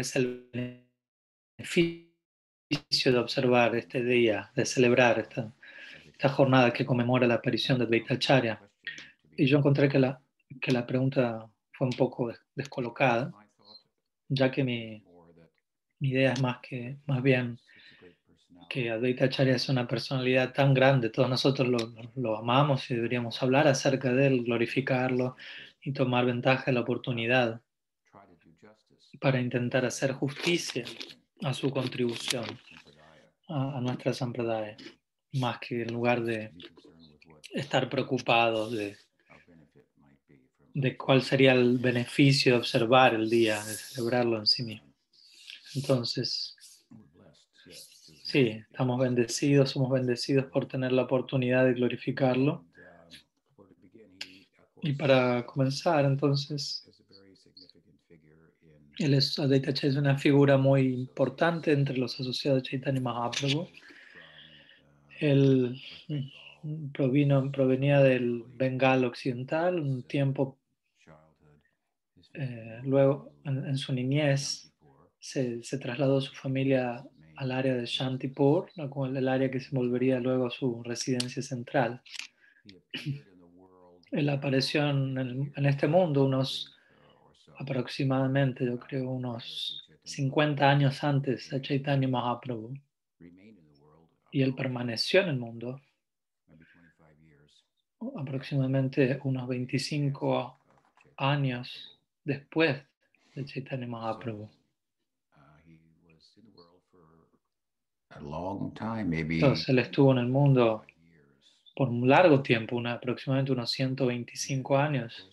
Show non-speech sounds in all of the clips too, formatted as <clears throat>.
es el beneficio de observar este día, de celebrar esta, jornada que conmemora la aparición de Advaitacharya. Y yo encontré que la, pregunta fue un poco descolocada, ya que mi, mi idea es más, que, más bien que Advaita Acharya es una personalidad tan grande, todos nosotros lo, amamos y deberíamos hablar acerca de él, glorificarlo y tomar ventaja de la oportunidad para intentar hacer justicia a su contribución a, a nuestra sampradaya, más que en lugar de estar preocupados de, de cuál sería el beneficio de observar el día, de celebrarlo en sí mismo. Entonces, sí, estamos bendecidos, somos bendecidos por tener la oportunidad de glorificarlo. Y para comenzar, entonces, él es, Advaita es una figura muy importante entre los asociados de Chaitanya Mahaprabhu. Él provino, provenía del Bengal occidental, un tiempo eh, luego en, en, su niñez se, se, trasladó su familia al área de Shantipur, ¿no? el área que se volvería luego a su residencia central. Él apareció en este mundo unos aproximadamente, yo creo, unos 50 años antes de Chaitanya Mahaprabhu. Y él permaneció en el mundo aproximadamente unos 25 años después de Chaitanya Mahaprabhu. Entonces él estuvo en el mundo por un largo tiempo, una, aproximadamente unos 125 años.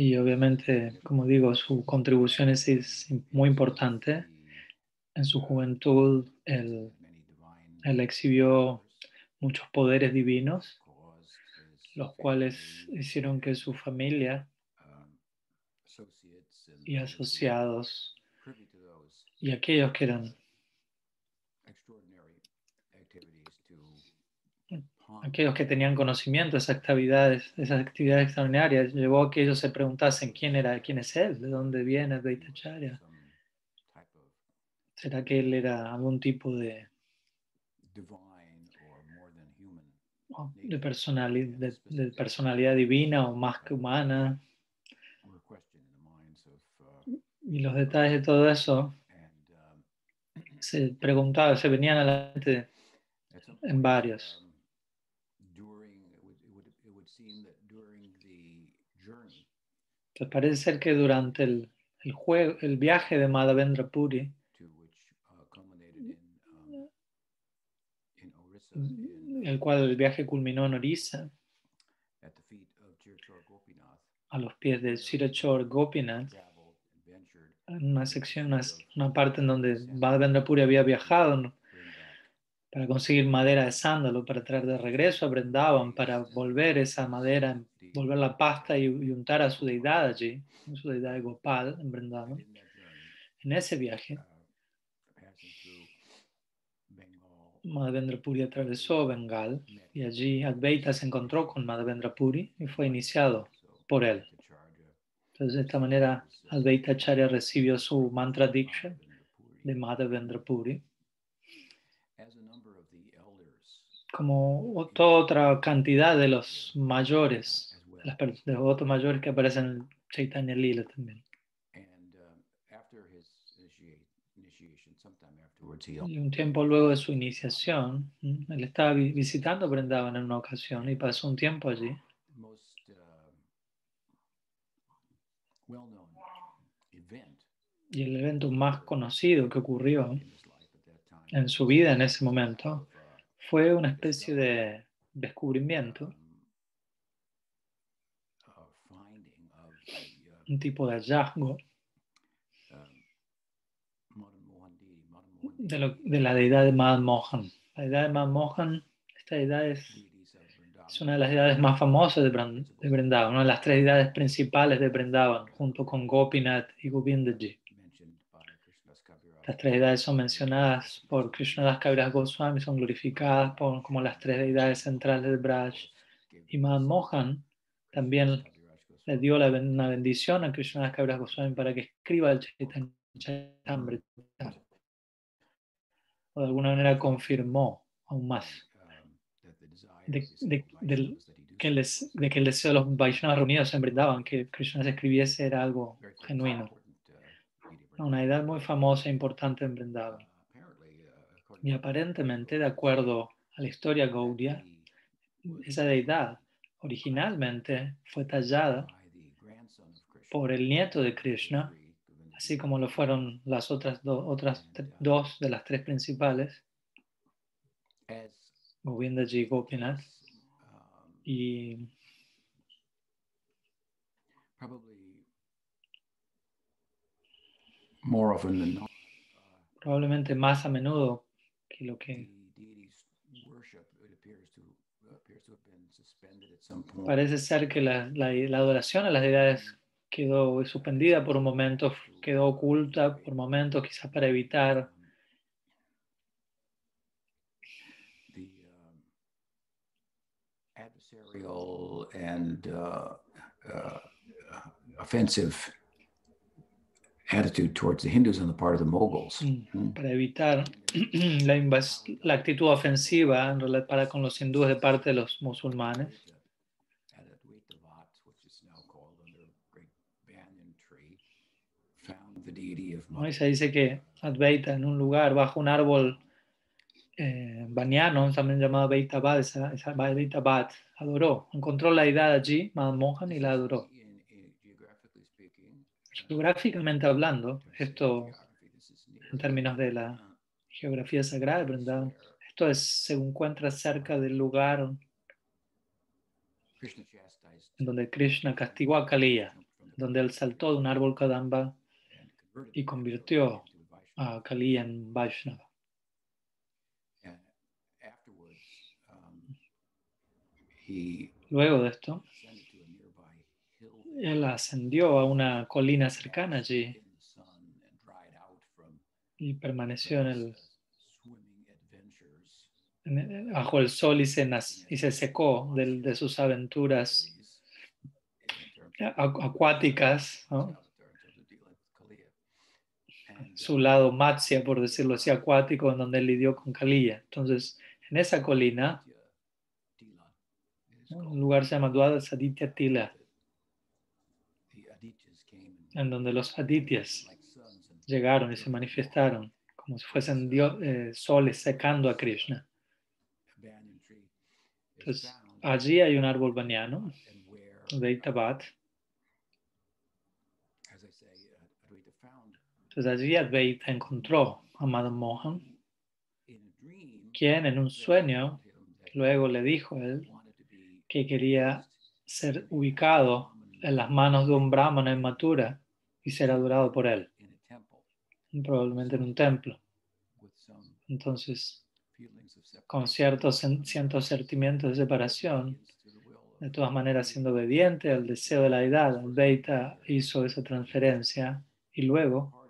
Y obviamente, como digo, su contribución es, muy importante. En su juventud, él, él exhibió muchos poderes divinos, los cuales hicieron que su familia y asociados y aquellos que eran aquellos que tenían conocimiento de esas actividades, esas actividades extraordinarias, llevó a que ellos se preguntasen quién era, quién es él, de dónde viene Advaitacharya. ¿Será que él era algún tipo de, de, personalidad, de, de personalidad divina o más que humana? Y los detalles de todo eso se preguntaba, se venían a la mente en varios. Entonces parece ser que durante el, el, juego, el viaje de Madhavendra Puri, el cual el viaje culminó en Orissa, a los pies de Sirachor Gopinath, en una sección, una, una parte en donde Madhavendra Puri había viajado para conseguir madera de sándalo, para traer de regreso a Brindavan, para volver esa madera, volver la pasta y, y untar a su deidad allí, su deidad de Gopal en Brindavan. En ese viaje, Madhavendra Puri atravesó Bengal y allí Advaita se encontró con Madhavendra Puri y fue iniciado por él. Entonces, de esta manera, Advaita Acharya recibió su mantra diksha de Madhavendra Puri. Como toda otra cantidad de los mayores, de los otros mayores que aparecen en Chaitanya Lila también. Y un tiempo luego de su iniciación, él estaba visitando Brindavan en una ocasión y pasó un tiempo allí. Y el evento más conocido que ocurrió en su vida en ese momento fue una especie de descubrimiento, un tipo de hallazgo. de, lo, de la deidad de Mohan. La deidad de Mohan, esta deidad es, es una de las deidades más famosas de, Brand, de Vrindavan, una de las tres deidades principales de Vrindavan, junto con Gopinath y Govindaji. Las tres deidades son mencionadas por Krishnadas Kaviraj Goswami, son glorificadas por, como las tres deidades centrales de Braj. Y Mohan también le dio la, una bendición a Krishna Kabras Goswami para que escriba el Chaitanya Charitamrita. O de alguna manera confirmó aún más de, de, que les, de que el deseo de los Vaishnavas reunidos en Brindavan, que Krishna se escribiese, era algo genuino. Una edad muy famosa e importante en Brindavan. Y aparentemente, de acuerdo a la historia Gaudia, esa deidad originalmente fue tallada por el nieto de Krishna, así como lo fueron las otras, dos de las tres principales, Govindaji y Gopinath, y probablemente más a menudo que lo que Parece ser que la, la, adoración a las deidades quedó suspendida por un momento, quedó oculta por momentos, quizás para evitar and uh, uh, offensive attitude towards the Hindus on the part of the Moguls. Mm, para evitar <clears throat> la, la actitud ofensiva para con los hindúes de parte de los musulmanes. ¿no? Y se dice que Advaita en un lugar bajo un árbol eh, baniano, también llamado Beita Bad, adoró, encontró la deidad allí, Mohan, y la adoró. Geográficamente hablando, esto en términos de la geografía sagrada, ¿verdad? esto es, se encuentra cerca del lugar donde Krishna castigó a Kaliya, donde él saltó de un árbol Kadamba y convirtió a Kaliya en Vaishnava. Luego de esto, él ascendió a una colina cercana allí y permaneció en el, bajo el sol y se, se secó de, sus aventuras acuáticas, su lado matsya, por decirlo así, acuático, en donde él lidió con Kaliya. Entonces, en esa colina, un lugar se llama Dwada Saditya Tila, en donde los adityas llegaron y se manifestaron como si fuesen eh, soles secando a Krishna. Entonces, allí hay un árbol baniano, Itabat. Entonces allí Advaita encontró a Madam Mohan, quien en un sueño luego le dijo a él que quería ser ubicado en las manos de un brahmana en Mathura y ser adorado por él, probablemente en un templo. Entonces, con ciertos, ciertos sentimientos de separación, de todas maneras siendo obediente al deseo de la edad, Advaita hizo esa transferencia y luego,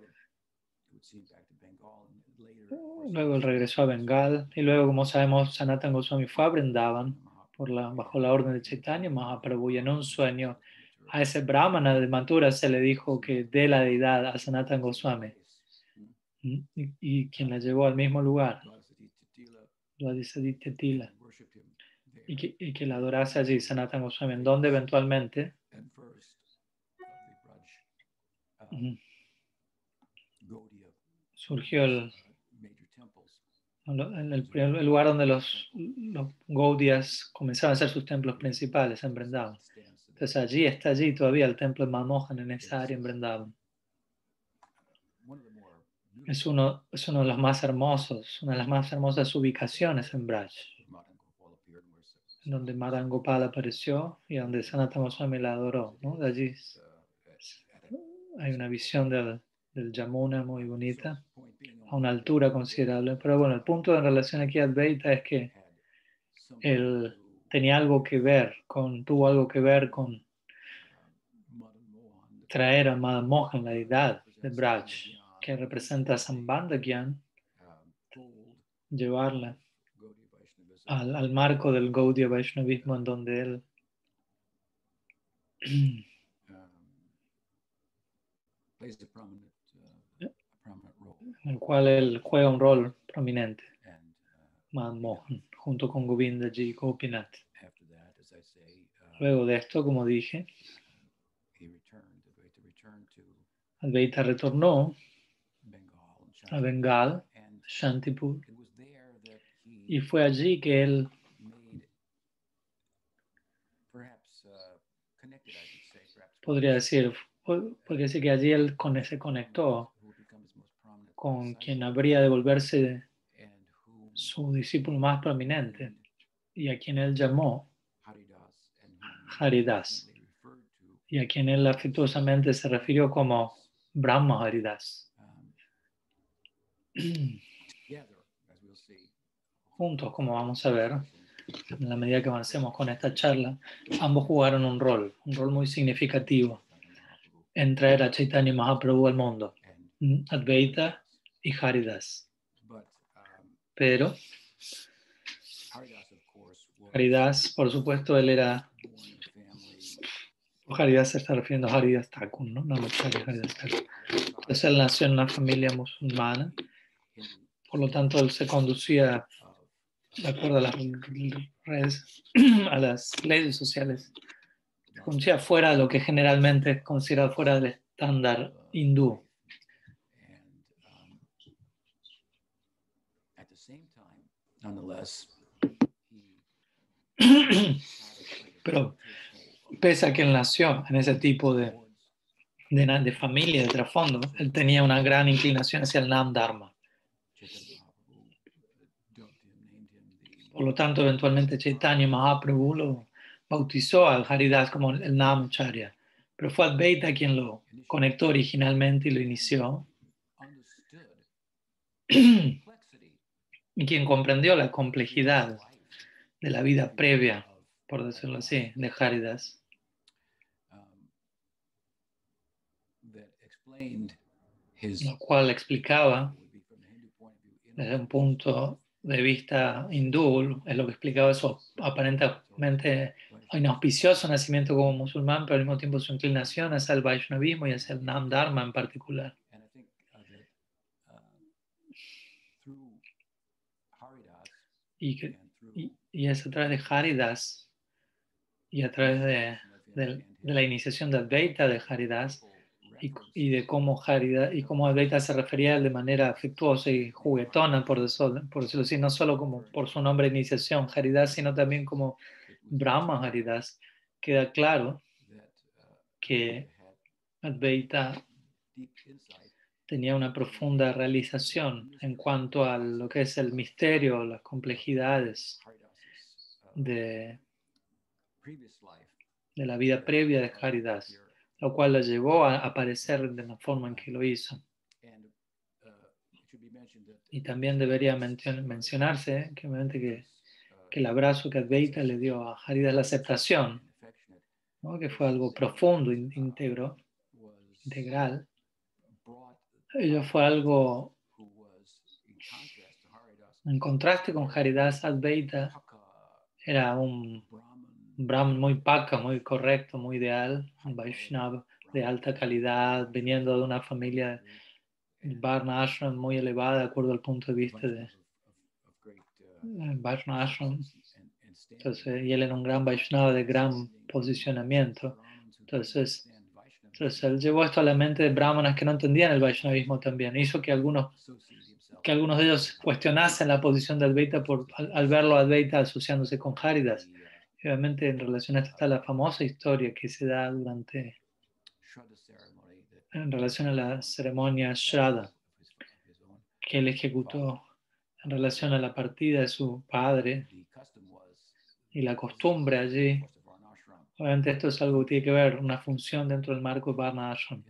luego él regresó a Bengal y luego, como sabemos, Sanatan Goswami fue a Brindavan por la, bajo la orden de Chaitanya Mahaprabhu y en un sueño a ese brahmana de Mathura se le dijo que de la deidad a Sanatan Goswami. Y, y quien la llevó al mismo lugar, Tila, y que, y que la adorase allí Sanatan Goswami, en donde eventualmente surgió el, en el, lugar donde los, los Gaudias comenzaron a hacer sus templos principales en Vrindavan. Entonces allí está allí todavía el templo de Mamohan en esa área en Vrindavan. Es uno, es uno de los más hermosos, una de las más hermosas ubicaciones en Braj, donde Madan Gopal apareció y donde Sanatana Goswami la adoró. ¿no? De allí hay una visión del, del Yamuna muy bonita a una altura considerable. Pero bueno, el punto en relación aquí a Advaita es que él tenía algo que ver con, tuvo algo que ver con traer a Madan Mohan, la deidad de Braj, que representa a Sambandagyan, llevarla al, al, marco del Gaudiya Vaishnavismo en donde él en el cual él juega un rol prominente, Madan Mohan, junto con Govinda Ji Gopinath. uh, Luego de esto, como dije, Advaita retornó a Bengal, Shantipur, y fue allí que él uh, podría decir, po- podría decir que allí él se conectó con quien habría de volverse su discípulo más prominente y a quien él llamó Haridas y a quien él afectuosamente se refirió como Brahma Haridas. Juntos, como vamos a ver, en la medida que avancemos con esta charla, ambos jugaron un rol, un rol muy significativo en traer a Chaitanya Mahaprabhu al mundo, Advaita y Haridas. Pero Haridas, por supuesto, él era, Haridas se está refiriendo a Haridas Thakur, ¿no? No Namachari Haridas Thakur. Entonces él nació en una familia musulmana, por lo tanto él se conducía de acuerdo a las redes, a las leyes sociales, se conducía fuera de lo que generalmente es considerado fuera del estándar hindú. and um, at the same time, nonetheless, he Pero pese a que él nació en ese tipo de, de, de familia, de trasfondo, él tenía una gran inclinación hacia el Nam Dharma. Por lo tanto, eventualmente Chaitanya Mahaprabhu lo bautizó al Haridas como el Namacharya. Pero fue Advaita quien lo conectó originalmente y lo inició. <clears throat> y quien comprendió la complejidad de la vida previa, por decirlo así, de Haridas. Lo cual explicaba desde un punto de vista hindú, es lo que explicaba su aparentemente inauspicioso nacimiento como musulmán, pero al mismo tiempo su inclinación hacia el Vaishnavismo y hacia el Nam Dharma en particular. Y, que, y, y, es a través de Haridas y a través de, de, de la iniciación de Advaita de Haridas y, y, de cómo Haridas y cómo Advaita se refería de manera afectuosa y juguetona, por, eso, por decirlo así, no solo como por su nombre de iniciación Haridas, sino también como Brahma Haridas, queda claro que Advaita tenía una profunda realización en cuanto a lo que es el misterio, las complejidades de, la vida previa de Haridas, lo cual lo llevó a aparecer de la forma en que lo hizo. Y también debería mencionarse que, que, que el abrazo que Advaita le dio a Haridas, la aceptación, que fue algo profundo, íntegro, integral, ello fue algo en contraste con Haridas Advaita era un Brahman muy paca, muy correcto, muy ideal, un Vaishnava de alta calidad, viniendo de una familia Varna Ashram muy elevada de acuerdo al punto de vista de Varna Ashram. Entonces, y él era un gran Vaishnava de gran posicionamiento. Entonces, entonces, él llevó esto a la mente de brahmanas que no entendían el Vaishnavismo también. Hizo que algunos, que algunos de ellos cuestionasen la posición de Advaita por, al, al verlo a Advaita asociándose con Haridas. Y obviamente, en relación a esto está la famosa historia que se da durante, en relación a la ceremonia Shraddha, que él ejecutó en relación a la partida de su padre y la costumbre allí Obviamente esto es algo que tiene que ver, una función dentro del marco de Varna Ashram,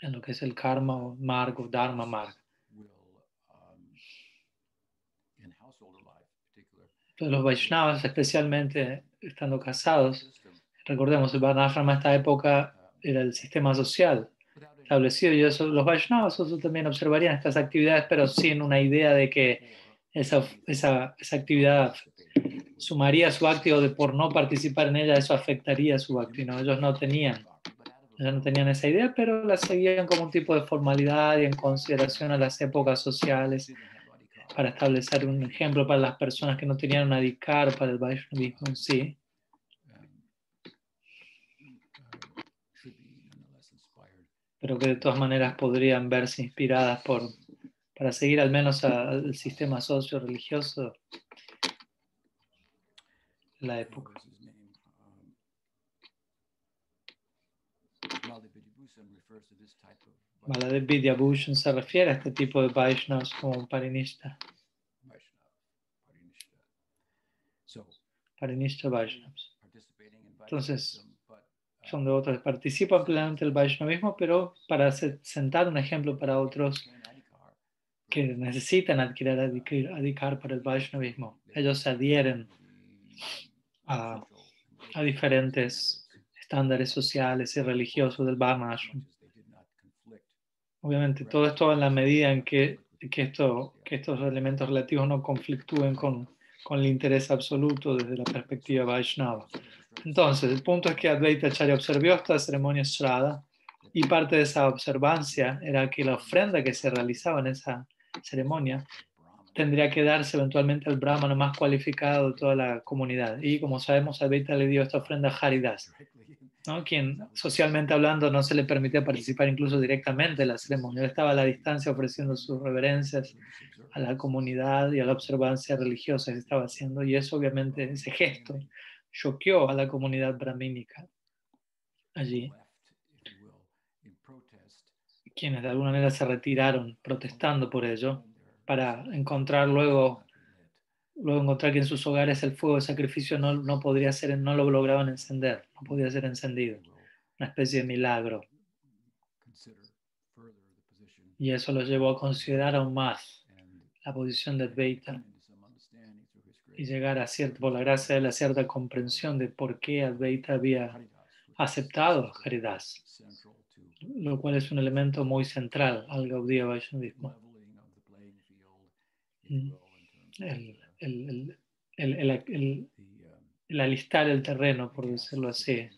en lo que es el karma o dharma marg. Entonces los Vaishnavas, especialmente estando casados, recordemos, el Varna Ashram en esta época era el sistema social establecido y eso, los Vaishnavas eso también observarían estas actividades, pero sin una idea de que esa, esa, esa actividad sumaría su acto de por no participar en ella, eso afectaría su acto. Ellos no tenían Ellos no tenían esa idea, pero la seguían como un tipo de formalidad y en consideración a las épocas sociales para establecer un ejemplo para las personas que no tenían un adhikar para el Vaishnavismo en sí. pero que de todas maneras podrían verse inspiradas por, para seguir al menos al sistema socio-religioso la época. Maladev Vidyabhushan se refiere a este tipo de Vaishnavas como Parinishta. Parinishta Vaishnavas. Entonces, son de otros, participan plenamente del Vaishnavismo, pero para sentar un ejemplo para otros que necesitan adquirir, adhikar para el Vaishnavismo. Ellos se adhieren a, a diferentes estándares sociales y religiosos del Varnashram. Obviamente, todo esto en la medida en que, que, esto, que estos elementos relativos no conflictúen con, con el interés absoluto desde la perspectiva Vaishnava. Entonces, el punto es que Advaita Acharya observó esta ceremonia Shraddha y parte de esa observancia era que la ofrenda que se realizaba en esa ceremonia tendría que darse eventualmente al brahmano más cualificado de toda la comunidad. Y como sabemos, Advaita le dio esta ofrenda a Haridas, ¿no? quien socialmente hablando no se le permitía participar incluso directamente en la ceremonia. Él estaba a la distancia ofreciendo sus reverencias a la comunidad y a la observancia religiosa que estaba haciendo. Y eso obviamente, ese gesto, choqueó a la comunidad brahmínica allí, quienes de alguna manera se retiraron protestando por ello, para encontrar luego, luego encontrar que en sus hogares el fuego de sacrificio no, no podría ser, no lo lograban encender, no podía ser encendido, una especie de milagro. Y eso los llevó a considerar aún más la posición de Advaita y llegar a cierta, por la gracia de la cierta comprensión de por qué Advaita había aceptado Haridas, lo cual es un elemento muy central al Gaudiya Vaishnavismo. El, el, el, el, alistar el terreno, por decirlo así,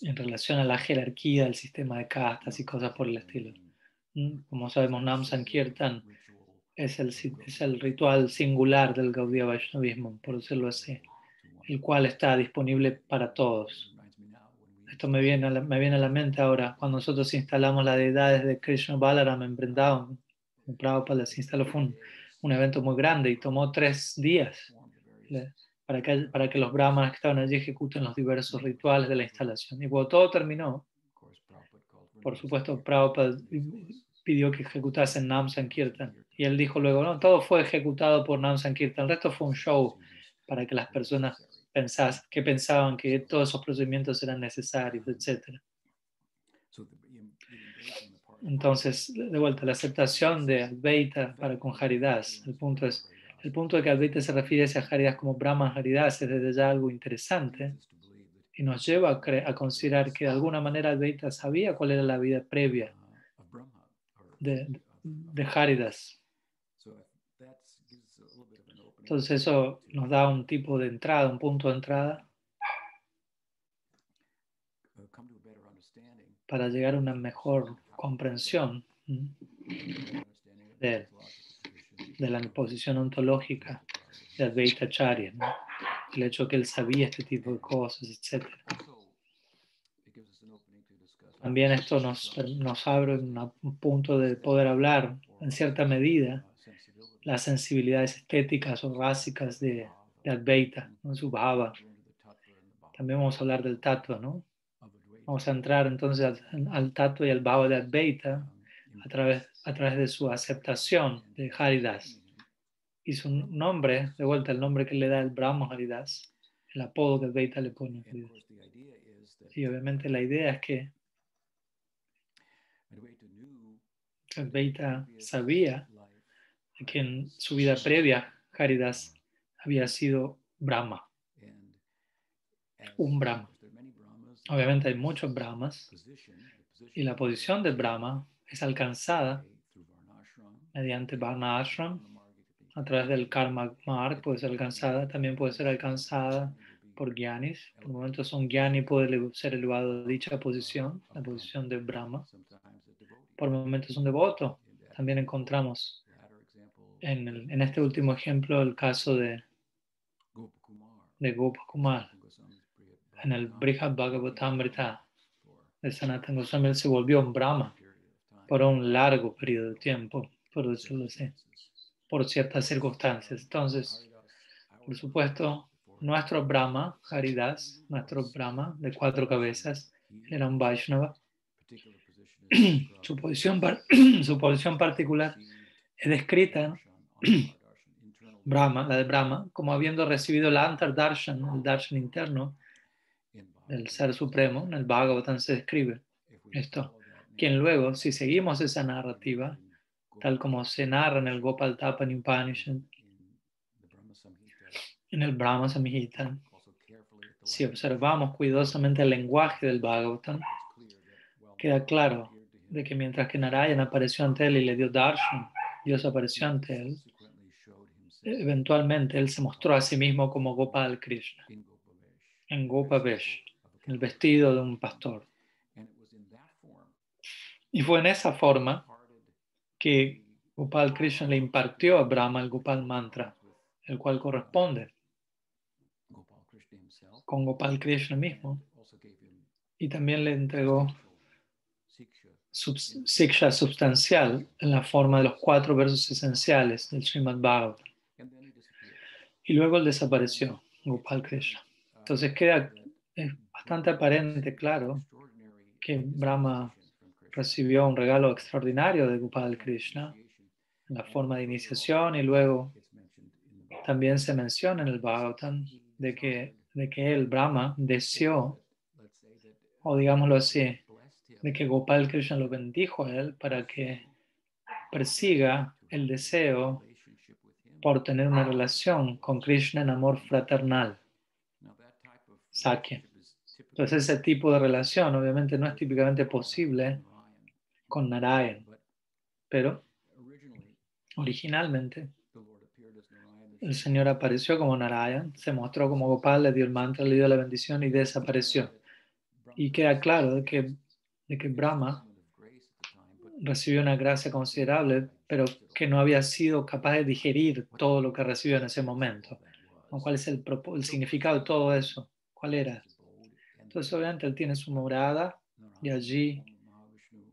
en relación a la jerarquía del sistema de castas y cosas por el estilo. Como sabemos, Nam Sankirtan es el, es el ritual singular del Gaudiya Vaishnavismo, por decirlo así, el cual está disponible para todos. Esto me viene, a la, me viene a la mente ahora, cuando nosotros instalamos las deidades de Krishna Balaram en Vrindavan, en Prabhupada las instaló, fue un, un, evento muy grande y tomó tres días para que, para que los brahmanas que estaban allí ejecuten los diversos rituales de la instalación. Y cuando todo terminó, por supuesto, Prabhupada pidió que ejecutasen Nam Sankirtan. Y él dijo luego, no, todo fue ejecutado por Nam Sankirtan, el resto fue un show para que las personas pensas, que pensaban que todos esos procedimientos eran necesarios, etc. Entonces, de vuelta, la aceptación de Advaita para con Haridas, el punto es, el punto de que Advaita se refiere a Haridas como Brahman Haridas es desde ya algo interesante y nos lleva a, a considerar que de alguna manera Advaita sabía cuál era la vida previa de, de Haridas. Entonces eso nos da un tipo de entrada, un punto de entrada para llegar a una mejor comprensión de, la posición ontológica de Advaita Acharya, el hecho que él sabía este tipo de cosas, etc. También esto nos, nos abre un punto de poder hablar en cierta medida las sensibilidades estéticas o básicas de, de Advaita, ¿no? su bhava. También vamos a hablar del tattva, ¿no? Vamos a entrar entonces al, al y al bhava de Advaita a través, a través de su aceptación de Haridas. Y su nombre, de vuelta el nombre que le da el Brahma Haridas, el apodo que Advaita le pone. Y obviamente la idea es que Advaita sabía que en su vida previa Haridas había sido Brahma, un Brahma. Obviamente hay muchos Brahmas y la posición de Brahma es alcanzada mediante Varna Ashram, a través del Karma Marg puede ser alcanzada, también puede ser alcanzada por Gyanis. Por momentos un Gyani puede ser elevado a dicha posición, la posición de Brahma. Por momentos un devoto. También encontramos en, el- en este último ejemplo el caso de, de Gopakumar. En el Brihad Bhagavatamrita de Sanatana Goswami él se volvió un Brahma por un largo periodo de tiempo, por decirlo así, por ciertas circunstancias. Entonces, por supuesto, nuestro Brahma, Haridas, nuestro Brahma de cuatro cabezas, era un Vaishnava. <clears throat> Su posición, <clears throat> su posición particular es descrita Brahma, la de Brahma, como habiendo recibido la Antardarshan, el darshan interno del Ser Supremo. En el Bhagavatam se describe esto. Quien luego, si seguimos esa narrativa, tal como se narra en el Gopal Tapani Upanishad, en el Brahma Samhita, si observamos cuidadosamente el lenguaje del Bhagavatam, queda claro de que mientras que Narayana apareció ante él y le dio darshan, Dios apareció ante él, eventualmente él se mostró a sí mismo como Gopal Krishna, en Gopavesh, el vestido de un pastor. Y fue en esa forma que Gopal Krishna le impartió a Brahma el Gopal Mantra, el cual corresponde con Gopal Krishna mismo, y también le entregó subs- siksha substancial en la forma de los cuatro versos esenciales del Srimad Bhagavatam. Y luego él desapareció, Gopal Krishna. Entonces queda es bastante aparente, claro, que Brahma recibió un regalo extraordinario de Gopal Krishna en la forma de iniciación y luego también se menciona en el Bhagavatam de que, de que él, Brahma, deseó, o digámoslo así, de que Gopal Krishna lo bendijo a él para que persiga el deseo por tener una relación con Krishna en amor fraternal, Sakya. Entonces ese tipo de relación obviamente no es típicamente posible con Narayan, pero originalmente el Señor apareció como Narayan, se mostró como Gopal, le dio el mantra, le dio la bendición y desapareció. Y queda claro de que, de que Brahma recibió una gracia considerable, pero que no había sido capaz de digerir todo lo que recibió en ese momento. ¿Cuál es el, significado de todo eso? ¿Cuál era? Entonces, obviamente, él tiene su morada y allí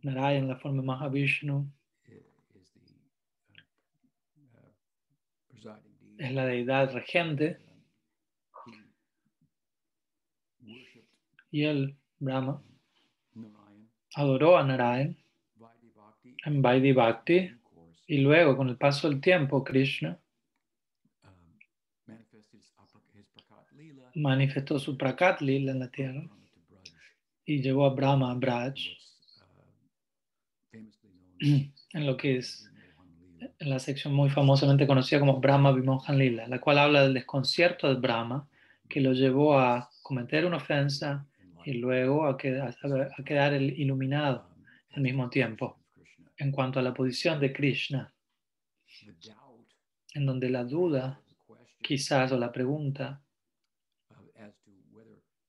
Narayan, la forma Mahavishnu, es la deidad regente y él, Brahma, adoró a Narayan en Vaidhi Bhakti y luego, con el paso del tiempo, Krishna manifestó su Prakat Lila en la tierra y llevó a Brahma a Braj, <clears throat> en lo que es en la sección muy famosamente conocida como Brahma Vimohan Lila, la cual habla del desconcierto de Brahma que lo llevó a cometer una ofensa y luego a quedar, a quedar el iluminado al mismo tiempo. En cuanto a la posición de Krishna, en donde la duda, quizás, o la pregunta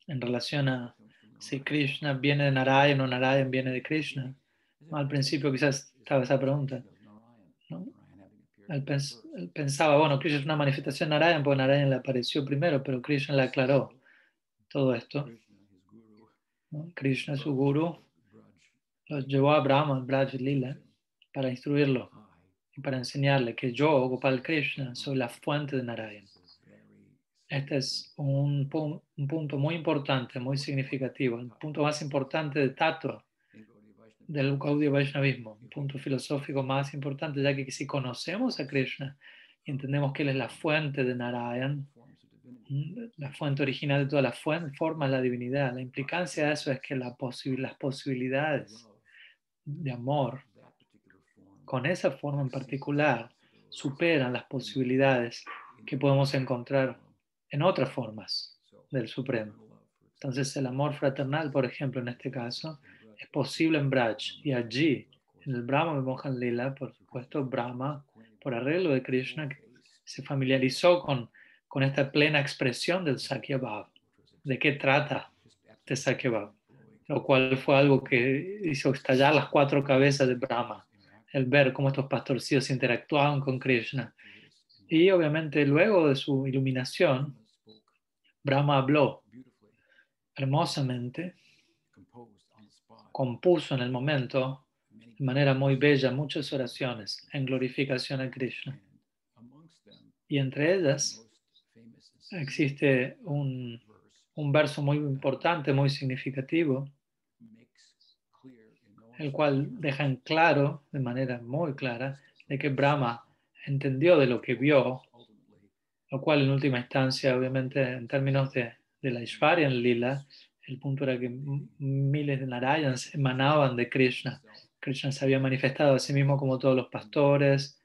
en relación a si Krishna viene de Narayan o Narayan viene de Krishna, al principio quizás estaba esa pregunta. ¿no? Él, pens él, pensaba, bueno, Krishna es una manifestación de Narayan, porque Narayan le apareció primero, pero Krishna le aclaró todo esto. ¿no? Krishna, su guru, lo llevó a Brahma, al Braj Lila, para instruirlo y para enseñarle que yo, Gopal Krishna, soy la fuente de Narayan. Este es un, un punto muy importante, muy significativo, el punto más importante de Tattva del Gaudiya Vaishnavismo, un punto filosófico más importante, ya que si conocemos a Krishna y entendemos que Él es la fuente de Narayan, la fuente original de todas las formas la divinidad, la implicancia de eso es que la las posibilidades de amor con esa forma en particular superan las posibilidades que podemos encontrar en otras formas del Supremo. Entonces el amor fraternal, por ejemplo, en este caso, es posible en Braj y allí, en el Brahma de Lila, por supuesto, Brahma, por arreglo de Krishna, se familiarizó con, con esta plena expresión del Sakya Bhav, de qué trata Tesa Kebab, lo cual fue algo que hizo estallar las cuatro cabezas de Brahma, el ver cómo estos pastorcillos interactuaban con Krishna. Y obviamente luego de su iluminación, Brahma habló hermosamente, compuso en el momento, de manera muy bella, muchas oraciones en glorificación a Krishna. Y entre ellas existe un, un verso muy importante, muy significativo, el cual deja en claro, de manera muy clara, de que Brahma entendió de lo que vio, lo cual en última instancia, obviamente, en términos de, de la Ishvarya en Lila, el punto era que miles de Narayans emanaban de Krishna. Krishna se había manifestado a sí mismo como todos los pastores,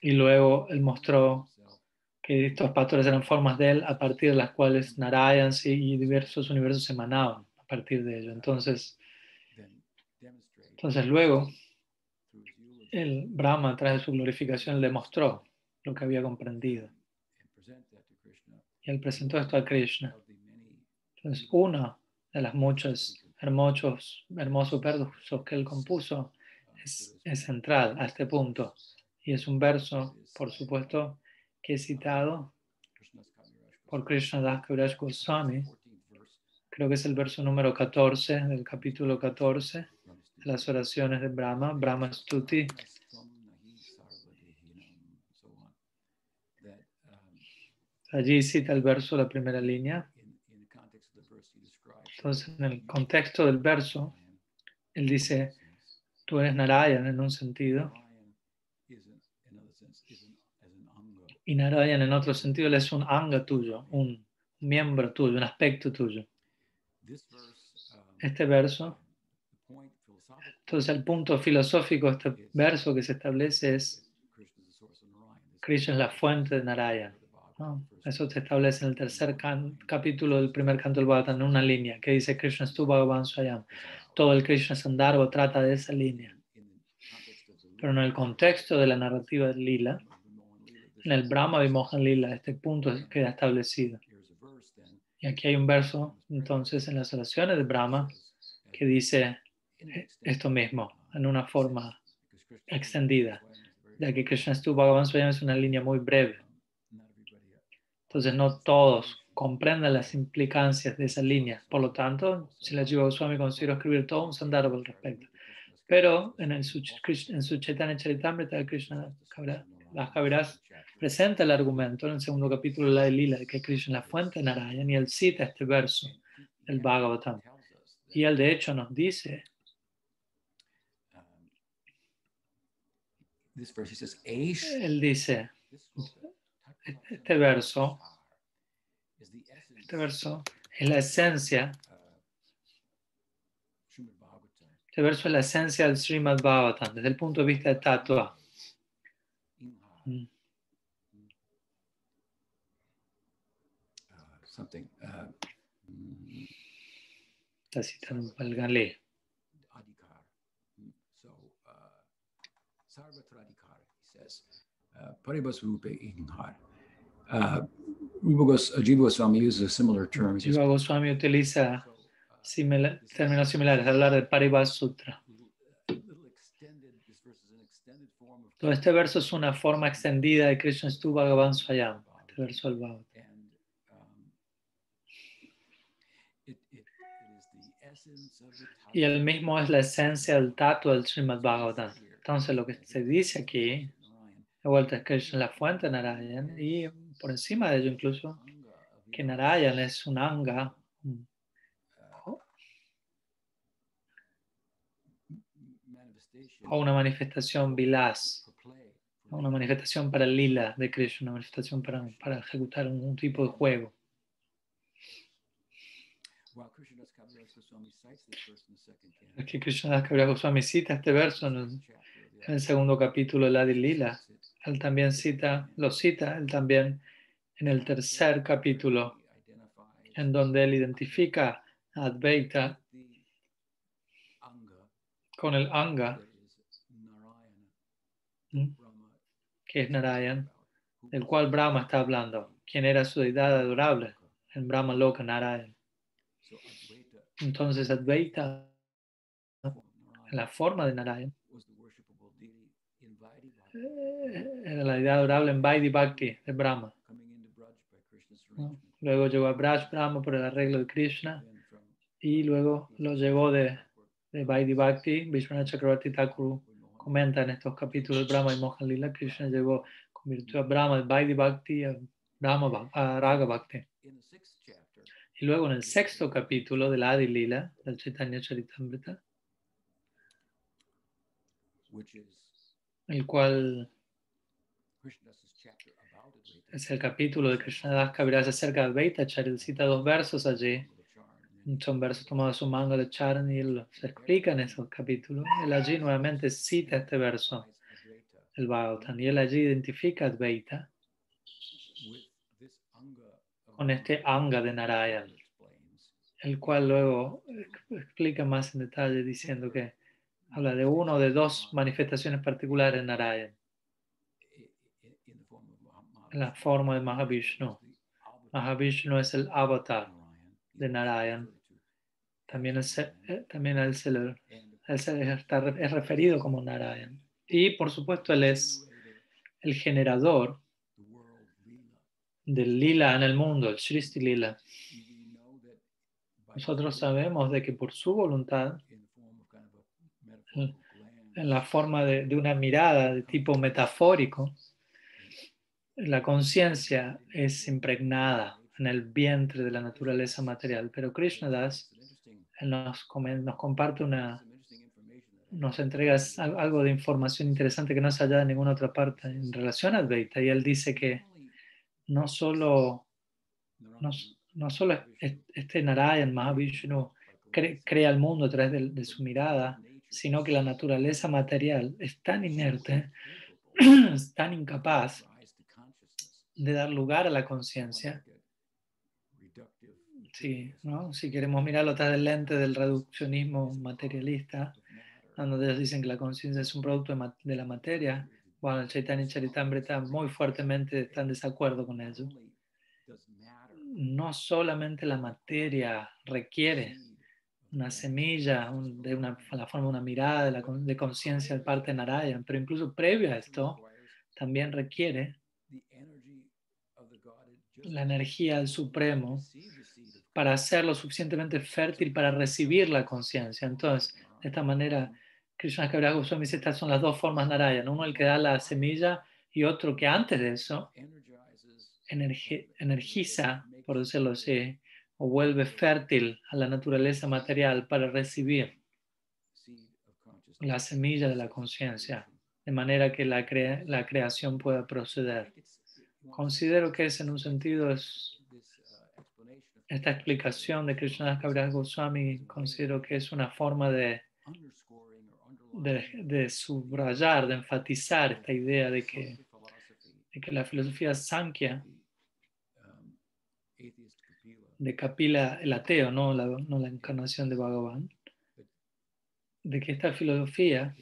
y luego él mostró que estos pastores eran formas de él a partir de las cuales Narayans y diversos universos emanaban a partir de ello. Entonces, entonces luego, el Brahma, de su glorificación, demostró lo que había comprendido. Y él presentó esto a Krishna. Entonces, uno de las muchos hermosos, hermosos versos que él compuso es, es central a este punto. Y es un verso, por supuesto, que he citado por Krishna Das Kaviraj Goswami. Creo que es el verso número 14 del capítulo 14 de las oraciones de Brahma, Brahma Stuti. Allí cita el verso, la primera línea. Entonces, en el contexto del verso, él dice, tú eres Narayan en un sentido, y Narayan en otro sentido él es un anga tuyo, un miembro tuyo, un aspecto tuyo. Este verso, entonces el punto filosófico de este verso que se establece es Krishna es la fuente de Narayan. Eso se establece en el tercer capítulo del primer canto del Bhagavatam, en una línea que dice Krishna Stu Bhagavan Swayam. Todo el Krishna Sandarbha trata de esa línea. Pero en el contexto de la narrativa de Lila, en el Brahma Vimohan Lila, este punto queda establecido. Y aquí hay un verso, entonces, en las oraciones de Brahma, que dice esto mismo, en una forma extendida, ya que Krishna Stu Bhagavan Swayam es una línea muy breve. Entonces no todos comprenden las implicancias de esa línea. Por lo tanto, si la Jiva Goswami considero escribir todo un sandarbha al respecto. Pero en, el, en su Chaitanya Charitamrita, Krishna las Kaviraj presenta el argumento en el segundo capítulo de la de Lila de que Krishna es la fuente de Narayan y él cita este verso del Bhagavatam. Y él de hecho nos dice él dice este verso, este verso es la esencia, este verso es la esencia del Srimad Bhagavatam desde el punto de vista de Tatua. Mm. Está citando Galé. Paribas Rupe Inhar. Uh, Jiva Goswami uses similar term. Jiva Goswami utiliza similar, términos similares al hablar del Paribas Sutra. Todo este verso es una forma extendida de Krishna Stu Bhagavan Swayam, este verso al Bhagavad. Y el mismo es la esencia del tato del Srimad Bhagavatam. Entonces lo que se dice aquí es Krishna la fuente de Narayan y por encima de ello incluso que Narayan es un anga, o una manifestación vilas, una manifestación para lila de Krishna, una manifestación para, para ejecutar un, tipo de juego. Aquí Krishna Das Goswami cita este verso en el, en el segundo capítulo de la Lila él también cita, lo cita, él también en el tercer capítulo, en donde él identifica a Advaita con el Anga, que es Narayan, del cual Brahma está hablando, quien era su deidad adorable, en Brahma Loka Narayan. Entonces Advaita, la forma de Narayan, Era la idea adorable en Vaidhi Bhakti de Brahma. Luego llegó a Braj Brahma por el arreglo de Krishna y luego lo llevó de, de Vaidhi Bhakti. Vishwanath Chakravarti Thakur comenta en estos capítulos Brahma y Mohan Lila, Krishna llegó, convirtió a Brahma de Vaidhi Bhakti a, Brahma, a Raga Bhakti. Y luego en el sexto capítulo de la Adi Lila, del Chaitanya Charitamrita, which is el cual es el capítulo de Krishnadas Kaviraj acerca de Advaita, Charil cita dos versos allí, son versos tomados de su manga de Charan y él se explica en esos capítulos. Él allí nuevamente cita este verso, el Bhagavatam, y él allí identifica Advaita con este anga de Narayan. el cual luego ex- explica más en detalle diciendo que habla de uno o de dos manifestaciones particulares de Narayan, en la forma de Mahavishnu. Mahavishnu es el avatar, de Narayan. también, es, eh, también él se le, es referido como Narayan. Y por supuesto él es el generador del lila en el mundo, el Shristi Lila. Nosotros sabemos de que por su voluntad, in the form of kind of a metaphorical glance, en la forma de, de una mirada de tipo metafórico, la conciencia es impregnada en el vientre de la naturaleza material. Pero Krishnadas nos, nos comparte una, nos entrega al- algo de información interesante que no se halla en ninguna otra parte en relación a Advaita. Y él dice que no solo, no, no solo es- este Narayan Mahavishnu cre- crea el mundo a través de, de su mirada, sino que la naturaleza material es tan inerte, es <clears throat> tan incapaz de dar lugar a la conciencia. Sí, ¿no? Si queremos mirarlo a través del lente del reduccionismo materialista, donde ellos dicen que la conciencia es un producto de, la materia, bueno, el Chaitanya Charitamrita muy fuertemente está en desacuerdo con ello. No solamente la materia requiere una semilla, un- de una, la forma de una mirada de, la de conciencia de parte de Narayan, pero incluso previo a esto, también requiere la energía del Supremo para ser lo suficientemente fértil para recibir la conciencia. Entonces, de esta manera, Krishna Kaviraj Goswami dice, estas son las dos formas Narayan, uno el que da la semilla y otro que antes de eso energi- energiza, por decirlo así, o vuelve fértil a la naturaleza material para recibir la semilla de la conciencia, de manera que la, crea- la creación pueda proceder. Considero que es en un sentido, es, esta explicación de Krishna Kaviraj Goswami, considero que es una forma de, de, de subrayar, de enfatizar esta idea de que, de que la filosofía Sankhya de Kapila el ateo, no la, no la encarnación de Bhagavan, de que esta filosofía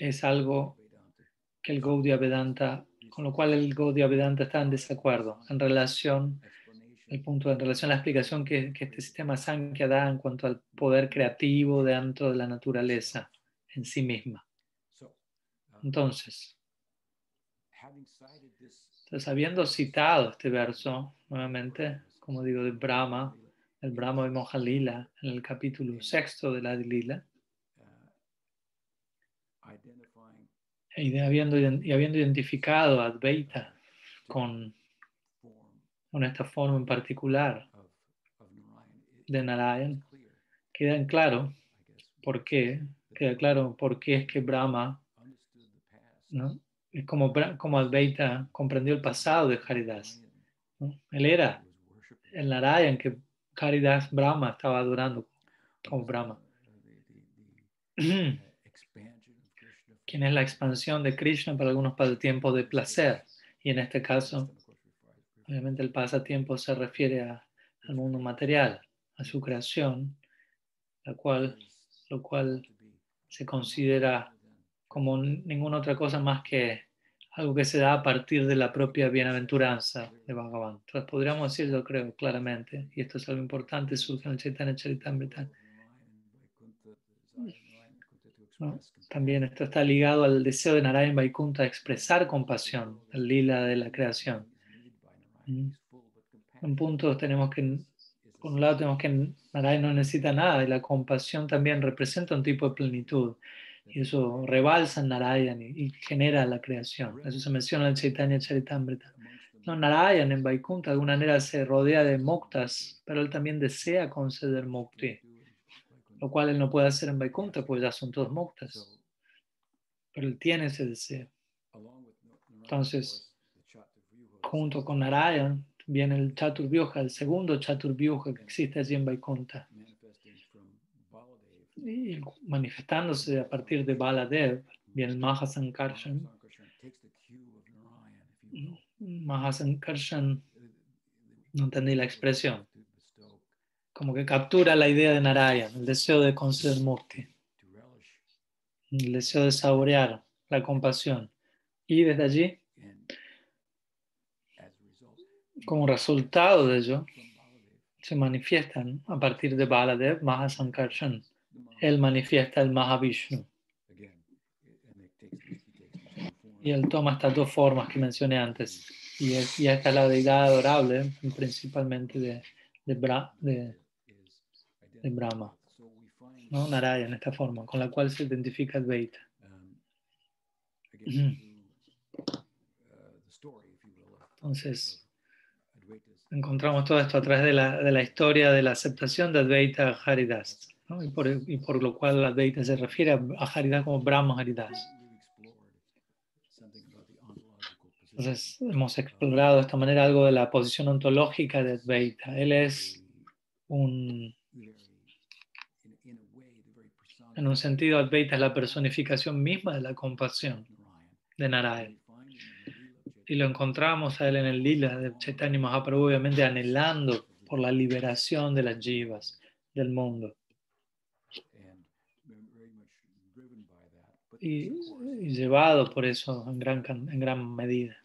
es algo que el Gaudiya Vedanta, con lo cual el Gaudiya Vedanta está en desacuerdo en relación, el punto en relación a la explicación que, que este sistema Sankhya da en cuanto al poder creativo dentro de la naturaleza en sí misma. Entonces, entonces, habiendo citado este verso, nuevamente, como digo, de Brahma, el Brahma de Mojalila, en el capítulo sexto de la Lila, y, de habiendo, y habiendo identificado a Advaita con, con esta forma en particular de Narayan, queda en claro por qué, queda claro por qué es que Brahma, ¿no? Como, como Advaita comprendió el pasado de Haridas. ¿no? Él era el Narayan que Haridas Brahma estaba adorando como Brahma. <clears throat> quien es la expansión de Krishna para algunos pasatiempos de placer. Y en este caso, obviamente el pasatiempo se refiere a- al mundo material, a su creación, la cual, lo cual se considera como ninguna otra cosa más que algo que se da a partir de la propia bienaventuranza de Bhagavan. Entonces podríamos decir, yo creo claramente, y esto es algo importante, surge en el Chaitanya Charitamrita. ¿no? También esto está ligado al deseo de Narayan Vaikunta de expresar compasión, el lila de la creación. En un punto tenemos que, por un lado tenemos que Narayan no necesita nada y la compasión también representa un tipo de plenitud. Y eso rebalsa Narayan y, genera la creación. Eso se menciona en Chaitanya Charitamrita. No, Narayan en Vaikunta de alguna manera se rodea de moktas, pero él también desea conceder mukti lo cual él no puede hacer en Vaikunta, pues ya son todos muktas. Pero él tiene ese deseo. Entonces, junto con Narayan, viene el Chaturvyuha, el segundo Chaturvyuha que existe allí en Vaikunta. Manifestándose a partir de Baladev, el Mahasankarshan. Mahasankarshan, no entendí la expresión como que captura la idea de Narayan, el deseo de conceder mukti, el deseo de saborear la compasión. Y desde allí, como resultado de ello, se manifiestan a partir de Baladev, Mahasankarshan. Él manifiesta el Mahavishnu. Y él toma estas dos formas que mencioné antes. Y, esta es la deidad adorable, principalmente de, de, de Brahma, ¿no? Naraya en esta forma, con la cual se identifica Advaita. Entonces, encontramos todo esto a través de la, de la historia de la aceptación de Advaita Haridas, ¿no? y, por, y, por, lo cual Advaita se refiere a Haridas como Brahma Haridas. Entonces, hemos explorado de esta manera algo de la posición ontológica de Advaita. Él es un en un sentido, Advaita es la personificación misma de la compasión de Narayana. Y lo encontramos a él en el lila de Chaitanya Mahaprabhu, obviamente anhelando por la liberación de las jivas del mundo. Y, llevado por eso en gran, en gran medida.